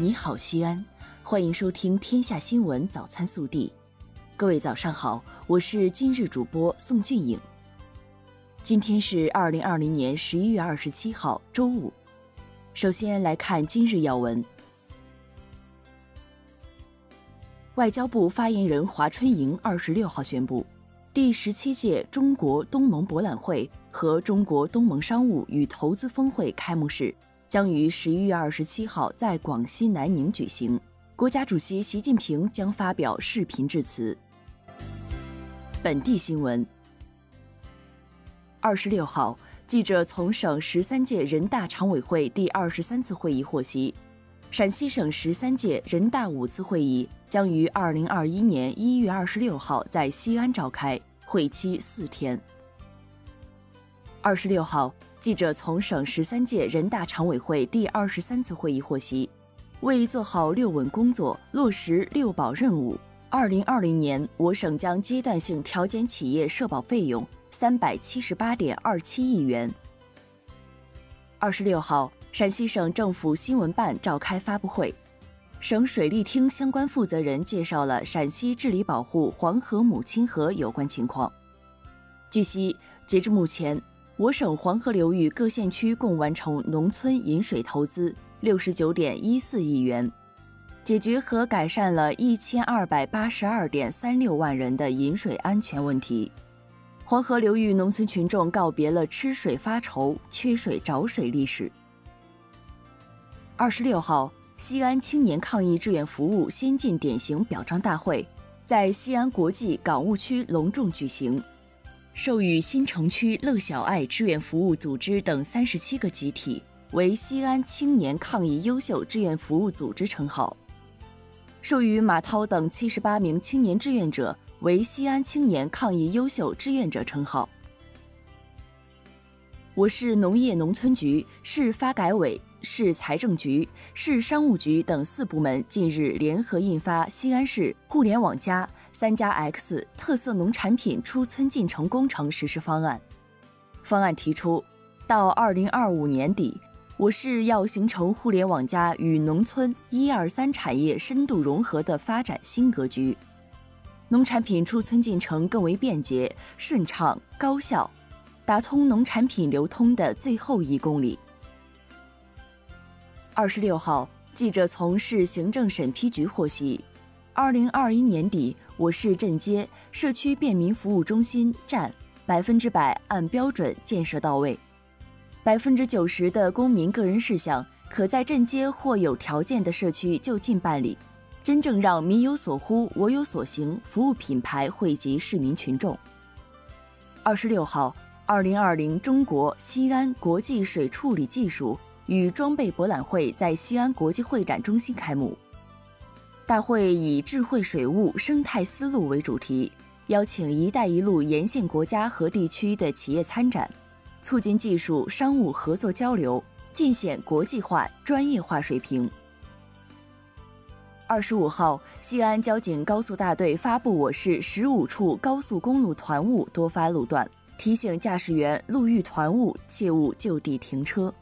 你好，西安，欢迎收听《天下新闻早餐速递》。各位早上好，我是今日主播宋俊颖。今天是二零二零年十一月二十七号，周五。首先来看今日要闻。外交部发言人华春莹二十六号宣布，第十七届中国东盟博览会和中国东盟商务与投资峰会开幕式。将于十一月二十七号在广西南宁举行，国家主席习近平将发表视频致辞。本地新闻：二十六号，记者从省十三届人大常委会第二十三次会议获悉，陕西省十三届人大五次会议将于二零二一年一月二十六号在西安召开，会期四天。二十六号。记者从省十三届人大常委会第二十三次会议获悉，为做好“六稳”工作，落实“六保”任务，二零二零年我省将阶段性调减企业社保费用三百七十八点二七亿元。二十六号，陕西省政府新闻办召开发布会，省水利厅相关负责人介绍了陕西治理保护黄河母亲河有关情况。据悉，截至目前。我省黄河流域各县区共完成农村饮水投资六十九点一四亿元，解决和改善了一千二百八十二点三六万人的饮水安全问题。黄河流域农村群众告别了吃水发愁、缺水找水历史。二十六号，西安青年抗疫志愿服务先进典型表彰大会在西安国际港务区隆重举行。授予新城区乐小爱志愿服务组织等三十七个集体为西安青年抗疫优秀志愿服务组织称号，授予马涛等七十八名青年志愿者为西安青年抗疫优秀志愿者称号。我市农业农村局、市发改委、市财政局、市商务局等四部门近日联合印发《西安市互联网》。三加 X 特色农产品出村进城工程实施方案。方案提出，到二零二五年底，我市要形成互联网加与农村一二三产业深度融合的发展新格局，农产品出村进城更为便捷、顺畅、高效，打通农产品流通的最后一公里。二十六号，记者从市行政审批局获悉。二零二一年底，我市镇街社区便民服务中心站百分之百按标准建设到位，百分之九十的公民个人事项可在镇街或有条件的社区就近办理，真正让民有所呼，我有所行，服务品牌惠及市民群众。二十六号，二零二零中国西安国际水处理技术与装备博览会在西安国际会展中心开幕。大会以“智慧水务生态思路”为主题，邀请“一带一路”沿线国家和地区的企业参展，促进技术商务合作交流，尽显国际化专业化水平。二十五号，西安交警高速大队发布我市十五处高速公路团务多发路段，提醒驾驶员路遇团务切勿就地停车。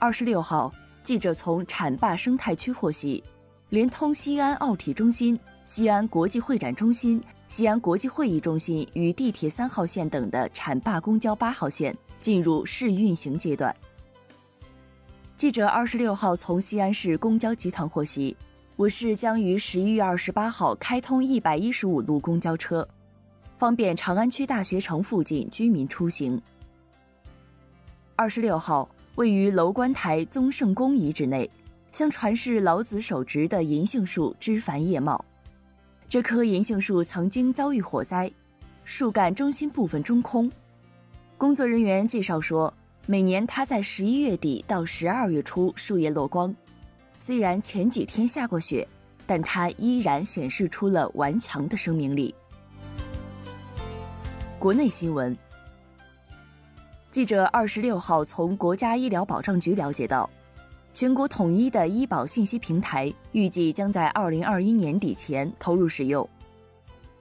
二十六号，记者从浐灞生态区获悉。联通西安奥体中心、西安国际会展中心、西安国际会议中心与地铁三号线等的浐灞公交八号线进入试运行阶段。记者二十六号从西安市公交集团获悉，我市将于十一月二十八号开通一百一十五路公交车，方便长安区大学城附近居民出行。二十六号，位于楼观台宗圣宫遗址内。相传是老子手植的银杏树枝繁叶茂，这棵银杏树曾经遭遇火灾，树干中心部分中空。工作人员介绍说，每年它在十一月底到十二月初树叶落光，虽然前几天下过雪，但它依然显示出了顽强的生命力。国内新闻，记者二十六号从国家医疗保障局了解到。全国统一的医保信息平台预计将在二零二一年底前投入使用。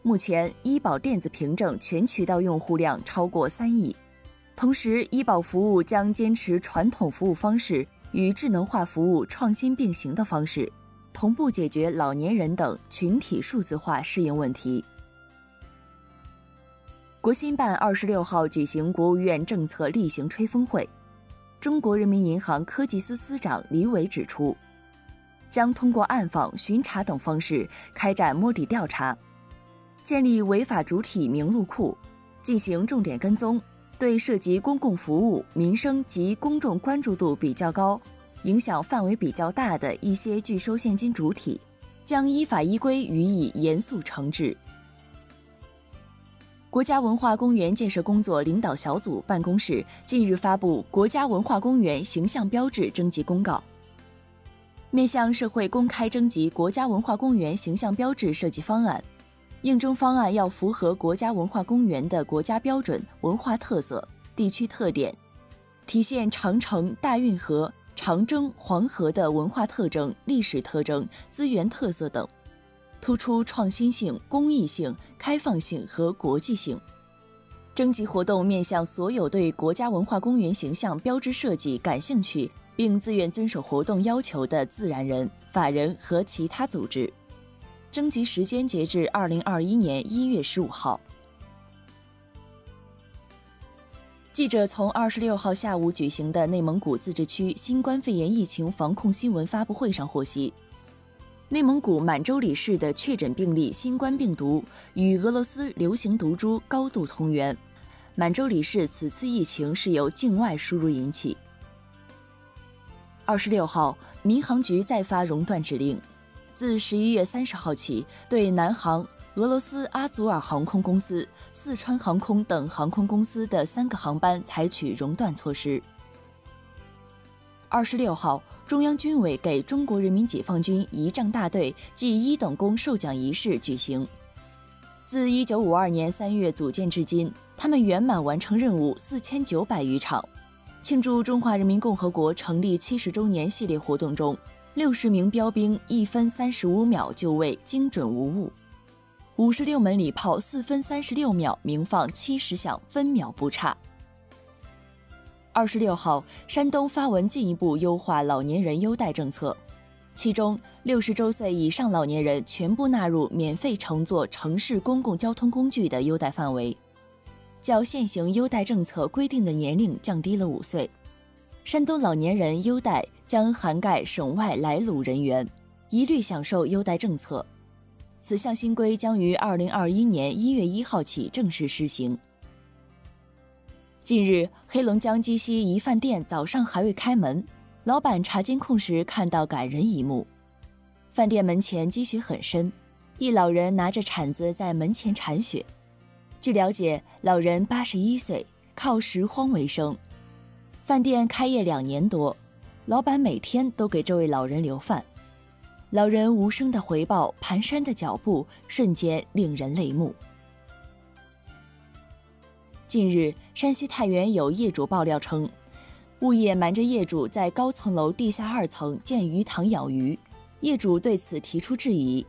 目前，医保电子凭证全渠道用户量超过三亿。同时，医保服务将坚持传统服务方式，与智能化服务创新并行的方式，同步解决老年人等群体数字化适应问题。国新办二十六号举行国务院政策例行吹风会，中国人民银行科技司司长李伟指出，将通过暗访、巡查等方式开展摸底调查，建立违法主体名录库，进行重点跟踪，对涉及公共服务、民生及公众关注度比较高、影响范围比较大的一些拒收现金主体，将依法依规予以严肃惩治。国家文化公园建设工作领导小组办公室近日发布《国家文化公园形象标志征集公告》，面向社会公开征集国家文化公园形象标志设计方案。应征方案要符合国家文化公园的国家标准、文化特色、地区特点，体现长城、大运河、长征、黄河的文化特征、历史特征、资源特色等。突出创新性、公益性、开放性和国际性。征集活动面向所有对国家文化公园形象标志设计感兴趣并自愿遵守活动要求的自然人、法人和其他组织。征集时间截至二零二一年一月十五号。记者从二十六号下午举行的内蒙古自治区新冠肺炎疫情防控新闻发布会上获悉。内蒙古满洲里市的确诊病例新冠病毒与俄罗斯流行毒株高度同源。满洲里市此次疫情是由境外输入引起。二十六号，民航局再发熔断指令，自十一月三十号起，对南航、俄罗斯阿祖尔航空公司、四川航空等航空公司的三个航班采取熔断措施。二十六号，中央军委给中国人民解放军仪仗大队记一等功授奖仪式举行。自一九五二年三月组建至今，他们圆满完成任务四千九百余场。庆祝中华人民共和国成立七十周年系列活动中，六十名标兵一分三十五秒就位，精准无误；五十六门礼炮四分三十六秒鸣放七十响，分秒不差。二十六号，山东发文进一步优化老年人优待政策，其中六十周岁以上老年人全部纳入免费乘坐城市公共交通工具的优待范围，较现行优待政策规定的年龄降低了五岁。山东老年人优待将涵盖省外来鲁人员，一律享受优待政策。此项新规将于二零二一年一月一号起正式施行。近日，黑龙江鸡西一饭店早上还未开门，老板查监控时看到感人一幕：饭店门前积雪很深，一老人拿着铲子在门前铲雪。据了解，老人八十一岁，靠拾荒为生。饭店开业两年多，老板每天都给这位老人留饭。老人无声的回报，蹒跚的脚步，瞬间令人泪目。近日，山西太原有业主爆料称，物业瞒着业主在高层楼地下二层建鱼塘养鱼，业主对此提出质疑。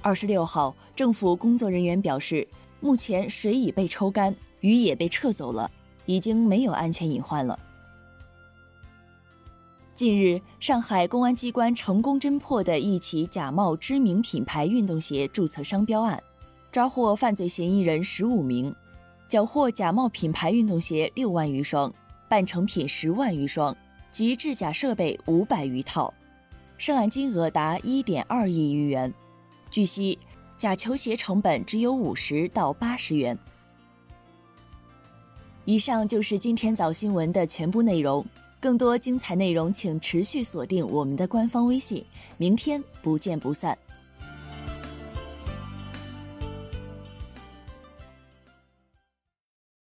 二十六号，政府工作人员表示，目前水已被抽干，鱼也被撤走了，已经没有安全隐患了。近日，上海公安机关成功侦破的一起假冒知名品牌运动鞋注册商标案，抓获犯罪嫌疑人十五名。缴获假冒品牌运动鞋六万余双，半成品十万余双及制假设备五百余套，涉案金额达一点二亿余元。据悉，假球鞋成本只有五十到八十元。以上就是今天早新闻的全部内容，更多精彩内容请持续锁定我们的官方微信，明天不见不散。